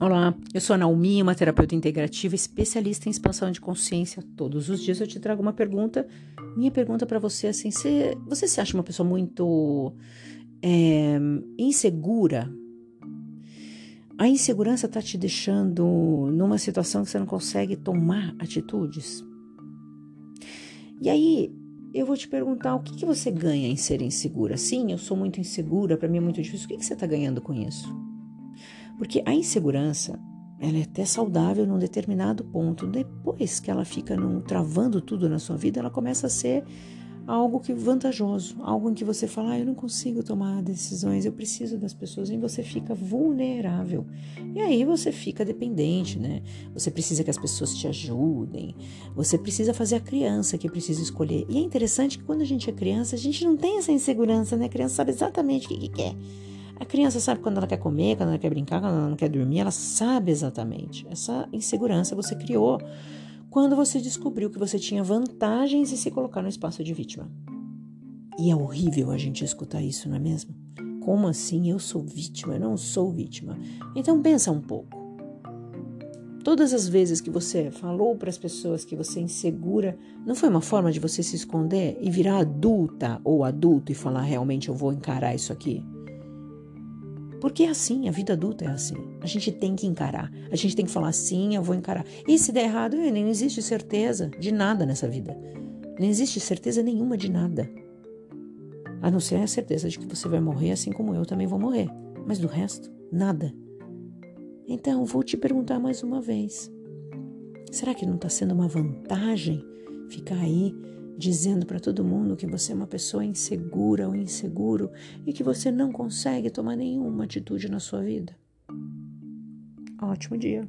Olá, eu sou a Naomi, uma terapeuta integrativa especialista em expansão de consciência. Todos os dias eu te trago uma pergunta. Minha pergunta para você é assim: você, você se acha uma pessoa muito é, insegura? A insegurança está te deixando numa situação que você não consegue tomar atitudes? E aí, eu vou te perguntar o que, que você ganha em ser insegura. Sim, eu sou muito insegura, para mim é muito difícil. O que, que você está ganhando com isso? Porque a insegurança, ela é até saudável num determinado ponto. Depois que ela fica num, travando tudo na sua vida, ela começa a ser algo que vantajoso, algo em que você fala, ah, eu não consigo tomar decisões, eu preciso das pessoas, e você fica vulnerável. E aí você fica dependente, né? Você precisa que as pessoas te ajudem, você precisa fazer a criança que precisa escolher. E é interessante que quando a gente é criança, a gente não tem essa insegurança, né? A criança sabe exatamente o que, que quer. A criança sabe quando ela quer comer, quando ela quer brincar, quando ela não quer dormir, ela sabe exatamente. Essa insegurança você criou quando você descobriu que você tinha vantagens em se colocar no espaço de vítima. E é horrível a gente escutar isso, não é mesmo? Como assim eu sou vítima? Eu não sou vítima. Então pensa um pouco. Todas as vezes que você falou para as pessoas que você é insegura, não foi uma forma de você se esconder e virar adulta ou adulto e falar realmente eu vou encarar isso aqui? Porque é assim, a vida adulta é assim. A gente tem que encarar. A gente tem que falar sim, eu vou encarar. E se der errado, nem existe certeza de nada nessa vida. Nem existe certeza nenhuma de nada. A não ser a certeza de que você vai morrer assim como eu também vou morrer. Mas do resto, nada. Então, vou te perguntar mais uma vez. Será que não está sendo uma vantagem ficar aí dizendo para todo mundo que você é uma pessoa insegura ou inseguro e que você não consegue tomar nenhuma atitude na sua vida. Ótimo dia!